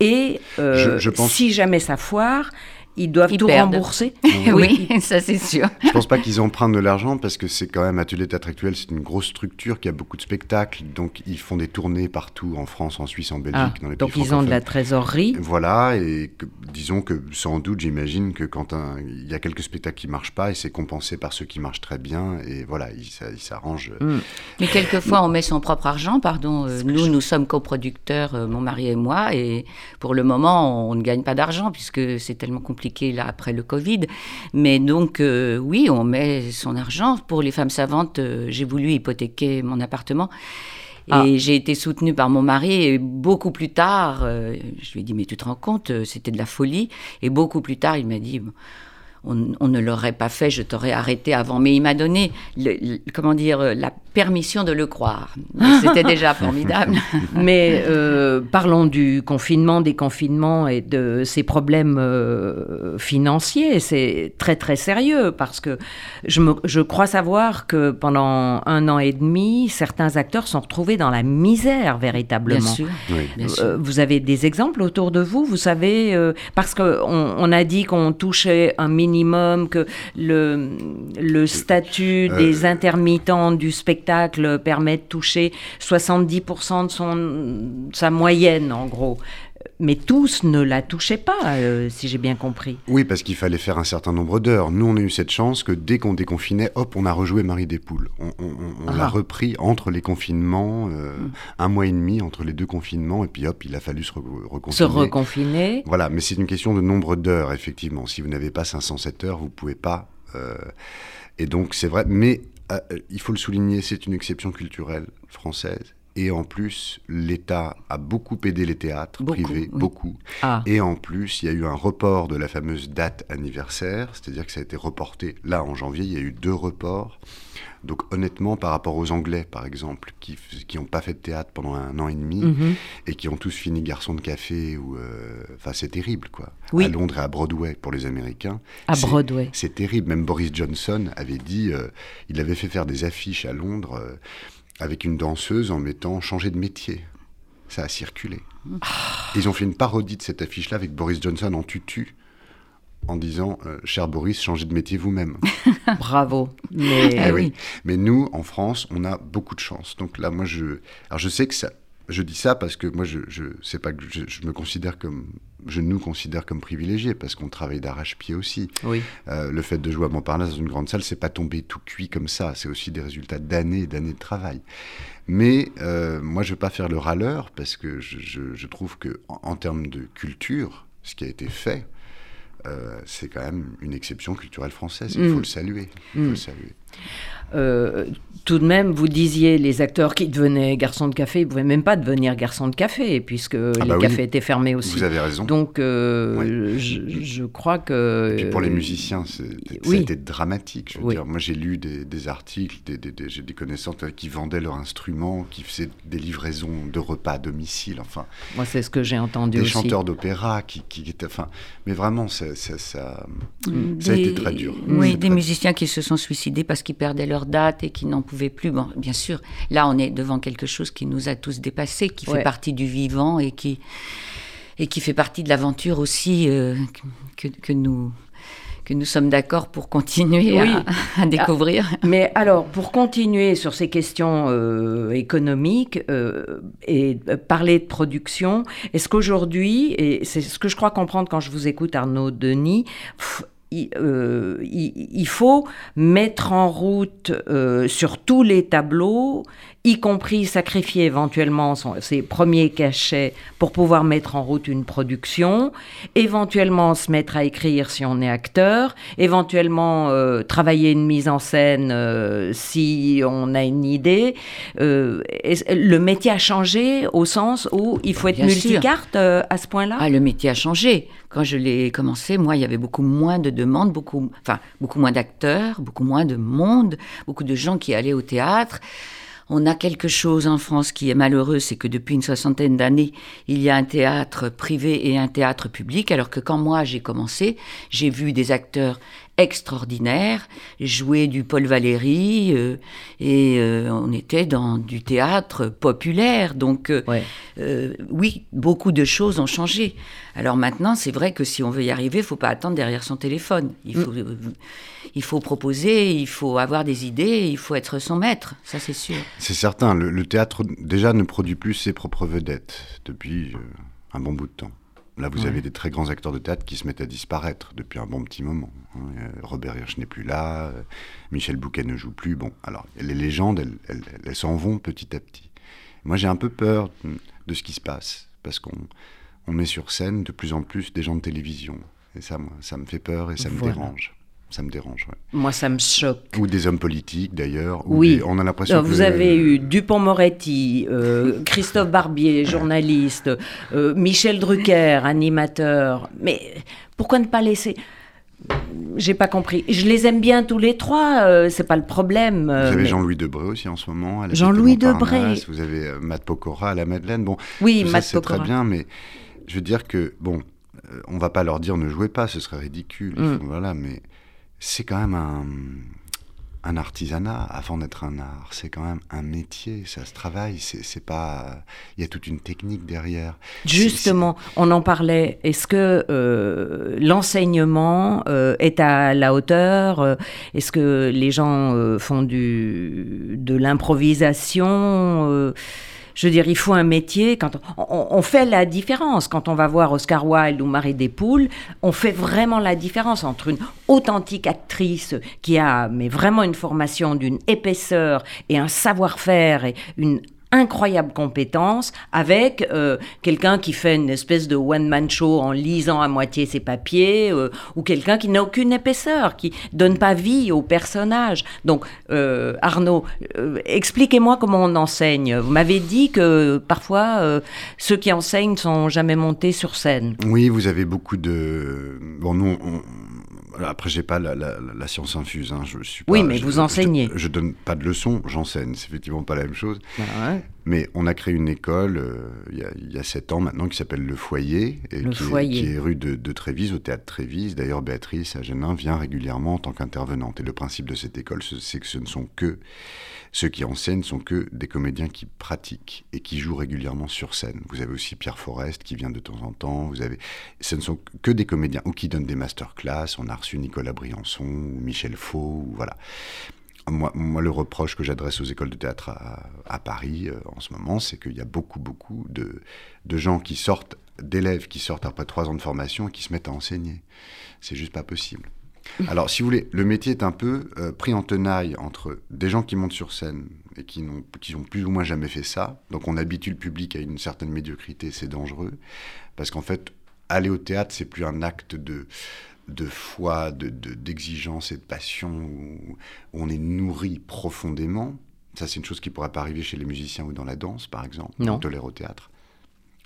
et euh, si jamais ça foire, ils doivent tout rembourser. oui, ça c'est sûr. Je pense pas qu'ils empruntent de l'argent parce que c'est quand même Atelier Théâtre Actuel, c'est une grosse structure qui a beaucoup de spectacles, donc ils font des tournées partout en France, en Suisse, en Belgique, ah, dans les Donc ils ont de la trésorerie. Voilà, et disons que sans doute, j'imagine que quand il y a quelques spectacles qui marchent pas, et c'est compensé par ceux qui marchent très bien, et voilà, ils s'arrangent. Hmm. Mais quelquefois, on met son propre argent, pardon. Euh, nous, nous sommes coproducteurs, euh, mon mari et moi, et pour le moment, on ne gagne pas d'argent puisque c'est tellement compliqué là après le Covid. Mais donc, euh, oui, on met son argent. Pour les femmes savantes, euh, j'ai voulu hypothéquer mon appartement. Et ah. j'ai été soutenue par mon mari et beaucoup plus tard, euh, je lui ai dit, mais tu te rends compte, c'était de la folie. Et beaucoup plus tard, il m'a dit, on, ne l'aurait pas fait, je t'aurais arrêté avant. Mais il m'a donné, comment dire, la permission de le croire. C'était déjà formidable. Mais euh, parlons du confinement, des confinements et de ces problèmes euh, financiers. C'est très très sérieux parce que je, je crois savoir que pendant un an et demi, certains acteurs sont retrouvés dans la misère véritablement. Bien sûr. Euh, vous avez des exemples autour de vous, vous savez, parce qu'on on a dit qu'on touchait un minimum minimum, que le, le statut euh, des intermittents du spectacle permet de toucher 70% de son, sa moyenne, en gros mais tous ne la touchaient pas, euh, si j'ai bien compris. Oui, parce qu'il fallait faire un certain nombre d'heures. Nous, on a eu cette chance que dès qu'on déconfinait, hop, on a rejoué Marie des Poules. On, l'a ah. repris entre les confinements, euh, hmm. un mois et demi entre les deux confinements, et puis hop, il a fallu se reconfiner. Se reconfiner. Voilà, mais c'est une question de nombre d'heures, effectivement. Si vous n'avez pas 507 heures, vous ne pouvez pas. Euh, et donc, c'est vrai, mais il faut le souligner, c'est une exception culturelle française et en plus, l'État a beaucoup aidé les théâtres privés, beaucoup. Ah. Et en plus, il y a eu un report de la fameuse date anniversaire, c'est-à-dire que ça a été reporté. Là, en janvier, il y a eu deux reports. Donc honnêtement, par rapport aux Anglais, par exemple, qui n'ont pas fait de théâtre pendant un an et demi mhm. et qui ont tous fini garçon de café, ou, euh, enfin c'est terrible quoi. À Londres et à Broadway pour les Américains. À Broadway. C'est terrible. Même Boris Johnson avait dit, euh, il avait fait faire des affiches à Londres. Euh, avec une danseuse en mettant changer de métier. Ça a circulé. Ils ont fait une parodie de cette affiche-là avec Boris Johnson en tutu en disant euh, Cher Boris, changez de métier vous-même. Bravo. Mais, Eh oui. Mais nous, en France, on a beaucoup de chance. Donc là, moi, je. Alors, je sais que ça. Je dis ça parce que moi, je, je sais pas que je, je me considère comme, je nous considère comme privilégiés parce qu'on travaille d'arrache-pied aussi. oui. Euh, le fait de jouer à Montparnasse dans une grande salle, c'est pas tomber tout cuit comme ça. C'est aussi des résultats d'années et d'années de travail. Mais euh, moi, je veux pas faire le râleur parce que je, je- je trouve que en, en termes de culture, ce qui a été fait, euh, c'est quand même une exception culturelle française. Il Mm. faut le saluer. Il faut le saluer. Euh, tout de même, vous disiez les acteurs qui devenaient garçons de café, ils ne pouvaient même pas devenir garçons de café, puisque les bah oui. cafés étaient fermés aussi. Vous avez raison. Donc, euh, je, je crois que. Puis pour les musiciens, oui. été dramatique. Je veux Oui. dire, moi, j'ai lu des, des articles, des, des- des- j'ai des connaissances euh, qui vendaient leur instrument, qui faisaient des livraisons de repas à domicile. Enfin, Moi, c'est ce que j'ai entendu des aussi. chanteurs d'opéra qui, qui étaient. Enfin, mais vraiment, ça, ça, ça, Des- ça a été très dur. Oui, C'est des très musiciens qui se sont suicidés parce qu'ils perdaient leur date et qui n'en pouvaient plus. Bon, bien sûr, là, on est devant quelque chose qui nous a tous dépassés, qui Ouais. fait partie du vivant et qui, et qui fait partie de l'aventure aussi euh, que, que nous que nous sommes d'accord pour continuer Oui. à, à découvrir. Mais alors, pour continuer sur ces questions euh, économiques euh, et parler de production, est-ce qu'aujourd'hui, et c'est ce que je crois comprendre quand je vous écoute Arnaud Denis, pff, il, euh, il faut mettre en route euh, sur tous les tableaux, y compris sacrifier éventuellement son- ses premiers cachets pour pouvoir mettre en route une production, éventuellement se mettre à écrire si on est acteur, éventuellement euh, travailler une mise en scène euh, si on a une idée. Euh, le métier a changé au sens où il faut être Bien multicarte à ce point-là? Ah, le métier a changé. Quand je l'ai commencé, moi, il y avait beaucoup moins de demandes, beaucoup, enfin, beaucoup moins d'acteurs, beaucoup moins de monde, beaucoup de gens qui allaient au théâtre. On a quelque chose en France qui est malheureux, c'est que depuis une soixantaine d'années, il y a un théâtre privé et un théâtre public, alors que quand moi j'ai commencé, j'ai vu des acteurs extraordinaires jouer du Paul Valéry euh, et euh, on était dans du théâtre populaire. Donc euh, Ouais. euh, oui, beaucoup de choses ont changé. Alors maintenant, c'est vrai que si on veut y arriver, il faut pas attendre derrière son téléphone. Il faut, euh, il faut proposer, il faut avoir des idées, il faut être son maître. Ça, c'est sûr. C'est certain, le, le théâtre déjà ne produit plus ses propres vedettes depuis euh, un bon bout de temps. Là, vous avez des très grands acteurs de théâtre qui se mettent à disparaître depuis un bon petit moment. hein. Robert Hirsch n'est plus là, euh, Michel Bouquet ne joue plus. Bon, alors les légendes, elles, elles- elles s'en vont petit à petit. Moi, j'ai un peu peur de, ce qui se passe parce qu'on on met sur scène de plus en plus des gens de télévision. Et ça, moi, ça me fait peur et ça me dérange. Ça me dérange, ouais. Moi, ça me choque. Ou des hommes politiques, d'ailleurs. ou Oui. des- on a l'impression que vous avez eu Dupont-Moretti, euh, Christophe Barbier, journaliste, euh, Michel Drucker, animateur. Mais pourquoi ne pas laisser? J'ai pas compris. Je les aime bien tous les trois, euh, c'est pas le problème. Vous euh, avez mais- Jean-Louis Debré aussi en ce moment. Jean-Louis Debré. Vous avez euh, Matt Pokora à la Madeleine. Bon, Oui, Matt c'est très bien, mais je veux dire que, bon, on va pas leur dire ne jouez pas, ce serait ridicule. Mm. voilà, mais c'est quand même un, artisanat avant d'être un art. C'est quand même un métier, ça se travaille. C'est pas. Il y a toute une technique derrière. Justement, on en parlait. Est-ce que euh, l'enseignement euh, est à la hauteur euh, Est-ce que les gens euh, font du, de l'improvisation euh, je veux dire, il faut un métier. Quand on, on- fait la différence. Quand on va voir Oscar Wilde ou Marie Despoules, on fait vraiment la différence entre une authentique actrice qui a mais vraiment une formation d'une épaisseur et un savoir-faire et une incroyable compétence avec euh, quelqu'un qui fait une espèce de one-man show en lisant à moitié ses papiers euh, ou quelqu'un qui n'a aucune épaisseur, qui donne pas vie au personnage. Donc, euh, Arnaud, expliquez-moi comment on enseigne. Vous m'avez dit que parfois, ceux qui enseignent sont jamais montés sur scène. Oui, vous avez beaucoup de. Bon, nous, après, j'ai pas la, la- la science infuse. Hein. Je suis pas, Oui, mais je- vous je- enseignez. Je, donne pas de leçons, j'enseigne. C'est effectivement pas la même chose. Ouais. Mais on a créé une école il, y a, sept ans maintenant qui s'appelle Le Foyer, et le qui, foyer. Est, qui, Est, rue de, de, Trévise, au théâtre Trévise. D'ailleurs, Béatrice Agenin vient régulièrement en tant qu'intervenante. Et le principe de cette école, c'est que ce ne sont que ceux qui enseignent sont que des comédiens qui pratiquent et qui jouent régulièrement sur scène. Vous avez aussi Pierre Forest qui vient de temps en temps. Vous avez, ce ne sont que des comédiens ou qui donnent des masterclass. On a reçu Nicolas Briançon ou Michel Faux, voilà. Moi, le reproche que j'adresse aux écoles de théâtre à, à Paris euh, en ce moment, c'est qu'il y a beaucoup, beaucoup de, de gens qui sortent, d'élèves qui sortent après trois ans de formation et qui se mettent à enseigner. C'est juste pas possible. Alors, si vous voulez, le métier est un peu euh, pris en tenaille entre des gens qui montent sur scène et qui n'ont qui ont plus ou moins jamais fait ça. Donc, on habitue le public à une certaine médiocrité, c'est dangereux. Parce qu'en fait, aller au théâtre, c'est plus un acte de, de foi, d'exigence de, et de passion où, on est nourri profondément. Ça, c'est une chose qui ne pourrait pas arriver chez les musiciens ou dans la danse, par exemple. Non. On tolère au théâtre.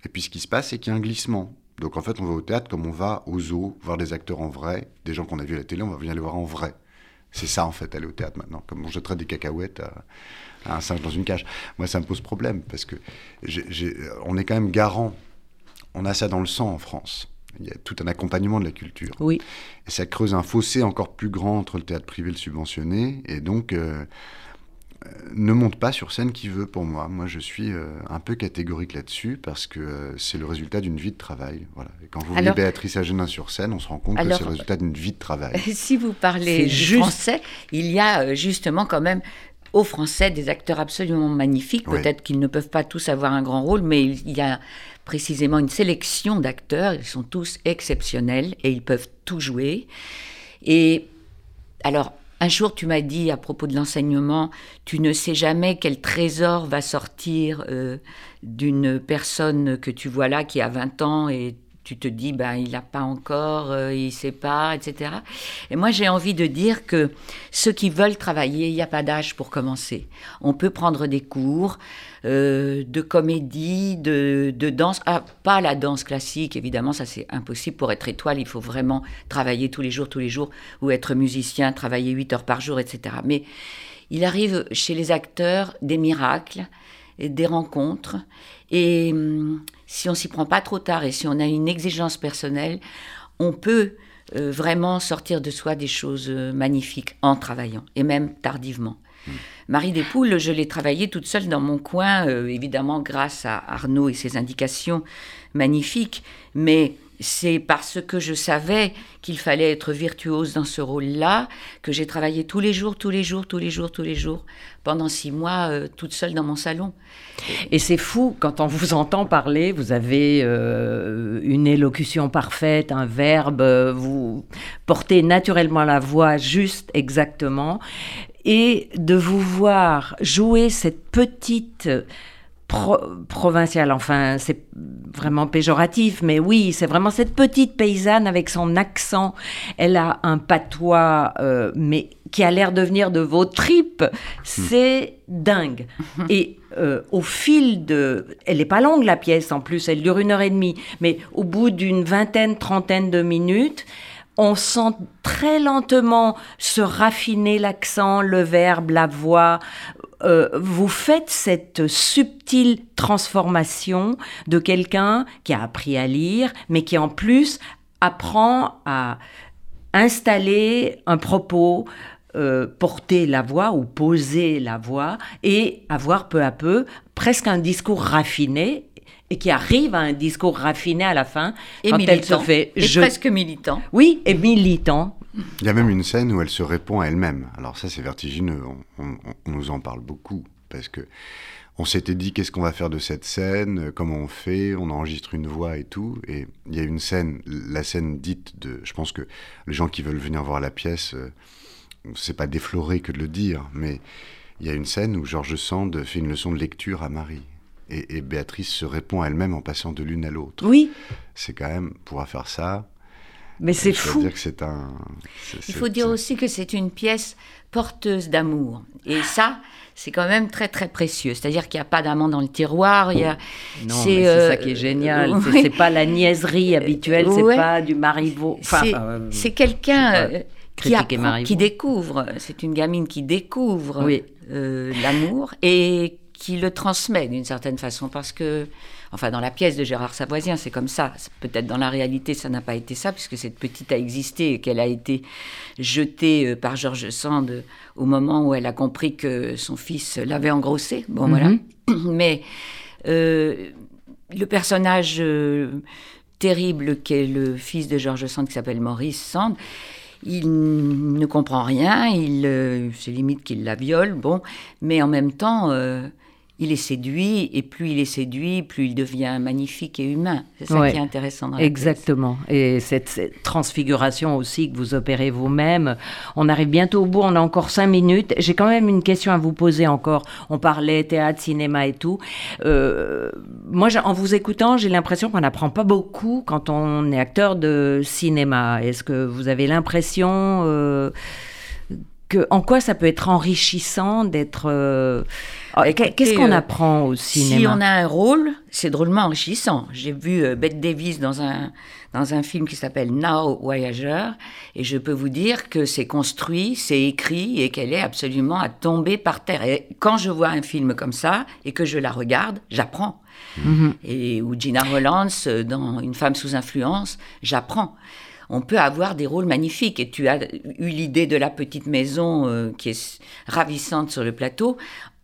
Et puis, ce qui se passe, c'est qu'il y a un glissement. Donc en fait, on va au théâtre comme on va au zoo, voir des acteurs en vrai, des gens qu'on a vus à la télé, on va venir les voir en vrai. C'est ça en fait, aller au théâtre maintenant. Comme on jetterait des cacahuètes à, à, un singe dans une cage. Moi, ça me pose problème parce que j ai, j ai, on est quand même garant. On a ça dans le sang en France. Il y a tout un accompagnement de la culture. Oui. Et ça creuse un fossé encore plus grand entre le théâtre privé et le subventionné. Et donc, euh, ne monte pas sur scène qui veut pour moi. Moi, je suis euh, un peu catégorique là-dessus parce que euh, c'est le résultat d'une vie de travail. Voilà. Et quand vous Alors, voyez Béatrice Agenin sur scène, on se rend compte Alors, que c'est le résultat d'une vie de travail. Si vous parlez juste- français, il y a euh, justement quand même aux Français des acteurs absolument magnifiques. Oui. Peut-être qu'ils ne peuvent pas tous avoir un grand rôle, mais il y a précisément une sélection d'acteurs. Ils sont tous exceptionnels et ils peuvent tout jouer. Et alors, un jour, tu m'as dit à propos de l'enseignement, tu ne sais jamais quel trésor va sortir euh, d'une personne que tu vois là qui a 20 ans et tu te dis, ben, il n'a pas encore, euh, il ne sait pas, etc. Et moi, j'ai envie de dire que ceux qui veulent travailler, il n'y a pas d'âge pour commencer. On peut prendre des cours euh, de comédie, de, de danse. Ah, pas la danse classique, évidemment, ça c'est impossible. Pour être étoile, il faut vraiment travailler tous les jours, tous les jours, ou être musicien, travailler 8 heures par jour, etc. Mais il arrive chez les acteurs des miracles, des rencontres. Et hum, si on s'y prend pas trop tard et si on a une exigence personnelle, on peut euh, vraiment sortir de soi des choses euh, magnifiques en travaillant, et même tardivement. Marie Despoules, je l'ai travaillée toute seule dans mon coin, euh, évidemment grâce à Arnaud et ses indications magnifiques, mais c'est parce que je savais qu'il fallait être virtuose dans ce rôle-là que j'ai travaillé tous les jours, tous les jours, tous les jours, tous les jours, pendant six mois, euh, toute seule dans mon salon. Et c'est fou, quand on vous entend parler, vous avez euh, une élocution parfaite, un verbe, vous portez naturellement la voix juste exactement. Et de vous voir jouer cette petite pro provinciale, enfin c'est vraiment péjoratif, mais oui, c'est vraiment cette petite paysanne avec son accent. Elle a un patois, euh, mais qui a l'air de venir de vos tripes. C'est dingue. Et euh, au fil de... Elle n'est pas longue la pièce en plus, elle dure une heure et demie, mais au bout d'une vingtaine, trentaine de minutes, on sent très lentement se raffiner l'accent, le verbe, la voix. Euh, vous faites cette subtile transformation de quelqu'un qui a appris à lire, mais qui en plus apprend à installer un propos, euh, porter la voix ou poser la voix et avoir peu à peu presque un discours raffiné et qui arrive à un discours raffiné à la fin Et quand militant. elle se fait Et je- presque militant. oui et militant Il y a même une scène où elle se répond à elle-même. Alors ça, c'est vertigineux. On, on- on nous en parle beaucoup parce que on s'était dit qu'est-ce qu'on va faire de cette scène, comment on fait, on enregistre une voix et tout. Et il y a une scène, la scène dite de. Je pense que les gens qui veulent venir voir la pièce, euh, c'est pas défloré que de le dire, mais il y a une scène où Georges Sand fait une leçon de lecture à Marie. Et, et Béatrice se répond elle-même en passant de l'une à l'autre. oui C'est quand même, pouvoir faire ça, mais c'est fou dire que c'est un. Il faut dire aussi que c'est une pièce porteuse d'amour. Et ça, c'est quand même très très précieux. C'est-à-dire qu'il n'y a pas d'amant dans le tiroir. Il y a, non c'est, mais c'est euh, ça qui est génial euh, C'est- oui. c'est pas la niaiserie habituelle c'est Ouais. pas du marivaux enfin, c'est, euh, quelqu'un qui, apprend, découvre. C'est une gamine qui découvre Oui. euh, l'amour et qui le transmet d'une certaine façon, parce que, enfin, dans la pièce de Gérard Savoisien, c'est comme ça. Peut-être dans la réalité, ça n'a pas été ça, puisque cette petite a existé et qu'elle a été jetée euh, par Georges Sand au moment où elle a compris que son fils l'avait engrossée. Bon, voilà. Mhm. Mais euh, le personnage euh, terrible qu'est le fils de Georges Sand, qui s'appelle Maurice Sand, il ne comprend rien, il euh, se limite qu'il la viole, bon, mais en même temps, euh, il est séduit, et plus il est séduit, plus il devient magnifique et humain. C'est ça Ouais. qui est intéressant dans la. Exactement. Et cette, cette transfiguration aussi que vous opérez vous-même. On arrive bientôt au bout, on a encore cinq minutes. J'ai quand même une question à vous poser encore. On parlait théâtre, cinéma et tout. Euh, moi, en vous écoutant, j'ai l'impression qu'on n'apprend pas beaucoup quand on est acteur de cinéma. Est-ce que vous avez l'impression euh, que, en quoi ça peut être enrichissant d'être... euh, oh, Qu'est-ce qu'on euh, apprend au cinéma Si on a un rôle, c'est drôlement enrichissant. J'ai vu euh, Bette Davis dans un, dans un film qui s'appelle Now Voyageur, et je peux vous dire que c'est construit, c'est écrit, et qu'elle est absolument à tomber par terre. Et quand je vois un film comme ça, et que je la regarde, j'apprends. Mhm. Et ou Gina Rollins dans Une femme sous influence, j'apprends. On peut avoir des rôles magnifiques. Et tu as eu l'idée de la petite maison euh, qui est ravissante sur le plateau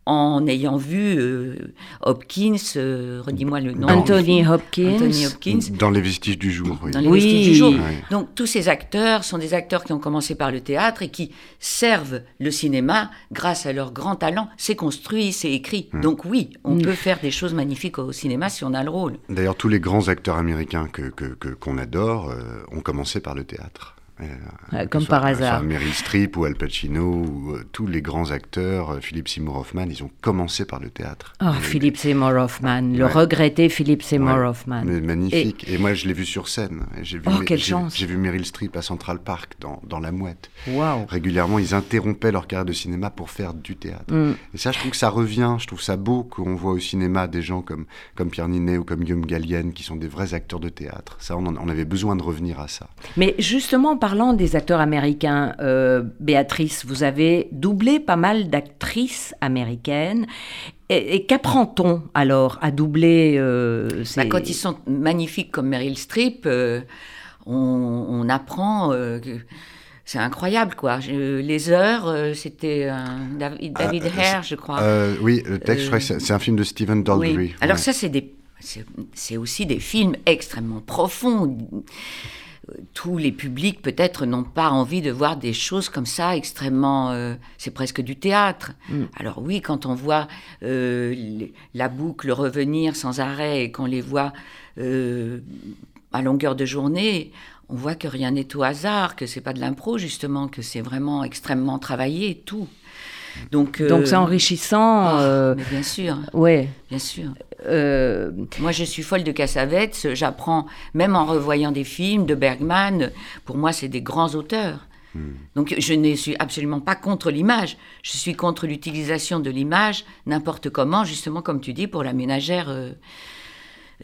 en ayant vu euh, Hopkins, euh, redis-moi le nom. Anthony. Hopkins. Anthony Hopkins. Dans les vestiges du jour, oui. Dans les Oui. vestiges du jour. Donc tous ces acteurs sont des acteurs qui ont commencé par le théâtre et qui servent le cinéma grâce à leur grand talent. C'est construit, c'est écrit. Donc oui, on Mm. peut faire des choses magnifiques au cinéma si on a le rôle. D'ailleurs, tous les grands acteurs américains que que- que- qu'on adore euh, ont commencé par le théâtre. Euh, comme par hasard. Meryl Streep ou Al Pacino ou euh, tous les grands acteurs, euh, Philippe Seymour Hoffman, ils ont commencé par le théâtre. Oh, Et- Philippe Seymour Hoffman, le regretté Philippe Seymour Ouais, Hoffman. mais magnifique. Et... moi, je l'ai vu sur scène. Et J'ai vu, Oh, quelle chance. J'ai vu Meryl Streep à Central Park dans, dans La Mouette. Waouh. Régulièrement, ils interrompaient leur carrière de cinéma pour faire du théâtre. Mm. Et ça, je trouve que ça revient. Je trouve ça beau qu'on voit au cinéma des gens comme, comme Pierre Ninet ou comme Guillaume Gallienne qui sont des vrais acteurs de théâtre. Ça, on, en- on avait besoin de revenir à ça. Mais justement, en parlant des acteurs américains, euh, Béatrice, vous avez doublé pas mal d'actrices américaines. Et, et qu'apprend-on alors à doubler euh, ces... Bah, quand ils sont magnifiques comme Meryl Streep, euh, on, on apprend. euh, que c'est incroyable, quoi. Je- les heures, c'était un David, David Hare, je crois. Euh, oui, le texte, Euh, je crois que c'est un film de Stephen Daldry. Oui. Alors Ouais. ça, c'est des, c'est c'est aussi des films extrêmement profonds. Tous les publics peut-être n'ont pas envie de voir des choses comme ça extrêmement. euh, c'est presque du théâtre. Alors oui, quand on voit euh, les- la boucle revenir sans arrêt et qu'on les voit euh, à longueur de journée. On voit que rien n'est au hasard, que c'est pas de l'impro justement, que c'est vraiment extrêmement travaillé, tout. Donc, Donc c'est enrichissant. ah, bien sûr, ouais. bien sûr. Euh, Moi, je suis folle de Cassavetes. J'apprends, même en revoyant des films de Bergman, pour moi, c'est des grands auteurs. Donc, je ne suis absolument pas contre l'image. Je suis contre l'utilisation de l'image n'importe comment, justement, comme tu dis, pour la ménagère euh,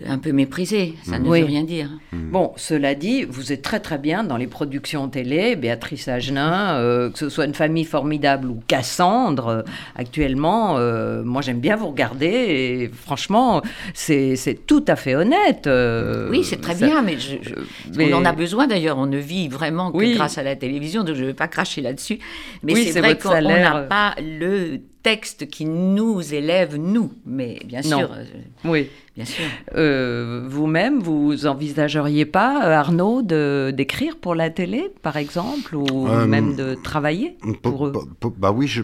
un peu méprisée. Ça ne Oui. veut rien dire. Bon, cela dit, vous êtes très très bien dans les productions télé, Béatrice Agenin, euh, que ce soit une famille formidable ou Cassandre, euh, actuellement, euh, moi j'aime bien vous regarder et franchement, c'est c'est tout à fait honnête. euh, Oui, c'est très ça- bien, mais, je- je- on en a besoin d'ailleurs. On ne vit vraiment que Oui. grâce à la télévision, donc je ne vais pas cracher là-dessus. Mais Oui, c'est vrai qu'on n'a pas le texte qui nous élève, nous. Mais bien Non. sûr, euh, Oui. Bien sûr. Euh, Vous-même, vous envisageriez pas, euh, Arnaud, de- d'écrire pour la télé, par exemple, ou Euh, même de travailler pour eux Bah oui, je,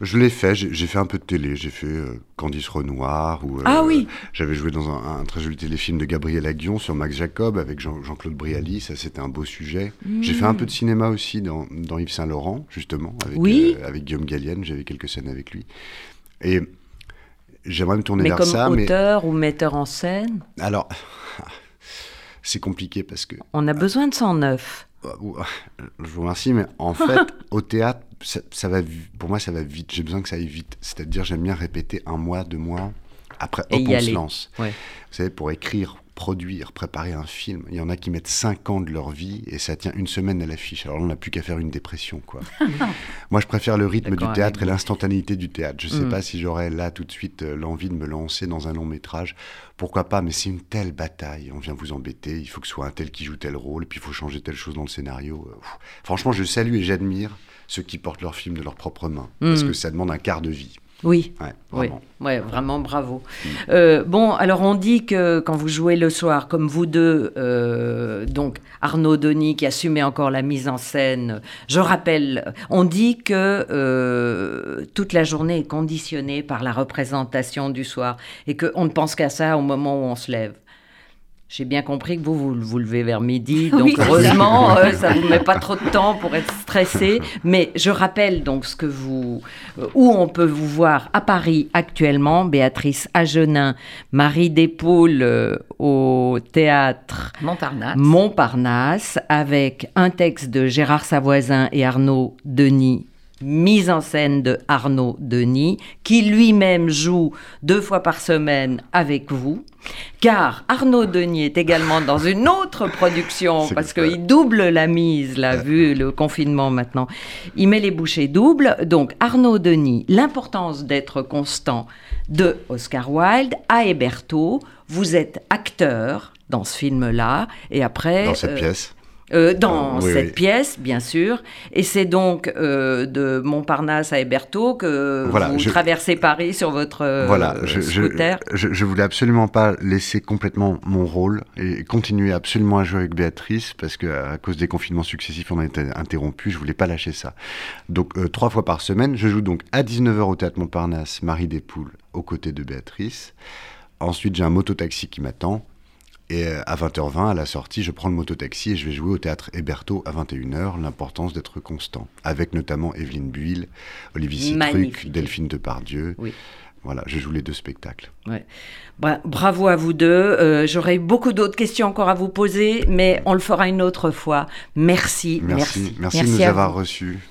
je l'ai fait. J'ai fait un peu de télé. J'ai fait euh, Candice Renoir. Ou, euh, Ah oui. J'avais joué dans un, un très joli téléfilm de Gabriel Aguillon sur Max Jacob avec Jean- Jean-Claude Brialy. Ça, c'était un beau sujet. J'ai fait un peu de cinéma aussi dans, dans Yves Saint-Laurent, justement, avec, Oui. euh, avec Guillaume Gallienne. J'avais quelques scènes avec lui. Et j'aimerais me tourner Mais vers comme ça. Mais auteur ou metteur en scène, alors, c'est compliqué parce que on a besoin de 109. Euh, Je vous remercie, mais en fait, au théâtre, ça, ça va, pour moi, ça va vite. J'ai besoin que ça aille vite. C'est-à-dire, j'aime bien répéter un mois, deux mois. Après, hop, on se lance. Ouais. Vous savez, pour écrire produire, préparer un film. Il y en a qui mettent 5 ans de leur vie et ça tient une semaine à l'affiche. Alors là, on n'a plus qu'à faire une dépression, quoi. Moi, je préfère le rythme du théâtre et l'instantanéité du théâtre. Je ne sais mm. pas si j'aurais là tout de suite euh, l'envie de me lancer dans un long métrage. Pourquoi pas Mais c'est une telle bataille. On vient vous embêter. Il faut que ce soit un tel qui joue tel rôle, puis il faut changer telle chose dans le scénario. Euh, franchement, je salue et j'admire ceux qui portent leur film de leurs propres mains, parce mm. que ça demande un quart de vie. Oui, vraiment. Oui, vraiment bravo. Euh, bon, alors on dit que quand vous jouez le soir, comme vous deux, euh, donc Arnaud Denis qui assumait encore la mise en scène, je rappelle, on dit que euh, toute la journée est conditionnée par la représentation du soir et qu'on ne pense qu'à ça au moment où on se lève. J'ai bien compris que vous, vous vous levez vers midi, donc heureusement, euh, ça ne vous met pas trop de temps pour être Mais je rappelle donc ce que vous, euh, où on peut vous voir à Paris actuellement, Béatrice Agenin, Marie Despoules euh, au théâtre Montparnasse. Montparnasse, avec un texte de Gérard Savoisin et Arnaud Denis mise en scène de Arnaud Denis, qui lui-même joue deux fois par semaine avec vous. Car Arnaud Denis est également dans une autre production, parce qu'il double la mise, là, vu le confinement maintenant. Il met les bouchées doubles. Donc Arnaud Denis, l'importance d'être constant de Oscar Wilde à Héberto. Vous êtes acteur dans ce film-là, et après... Dans cette euh, pièce euh, dans cette pièce, bien sûr. Et c'est donc euh, de Montparnasse à Héberto que vous traversez Paris sur votre euh, voilà, je, scooter. Je, je, voulais absolument pas laisser complètement mon rôle et continuer absolument à jouer avec Béatrice parce que à cause des confinements successifs, on a été interrompu. Je voulais pas lâcher ça. Donc trois fois par semaine, je joue donc à 19h au théâtre Montparnasse, Marie Despoules, aux côtés de Béatrice. Ensuite, j'ai un mototaxi qui m'attend et euh, à 20h20, à la sortie, je prends le mototaxi et je vais jouer au théâtre Héberto à 21h, l'importance d'être constant. Avec notamment Evelyne Buil, Olivier Citruc, Delphine Depardieu. Oui. Voilà, je joue les deux spectacles. Ouais. bravo à vous deux. Euh, j'aurais beaucoup d'autres questions encore à vous poser, mais on le fera une autre fois. Merci. Merci, merci, merci, de nous avoir reçus.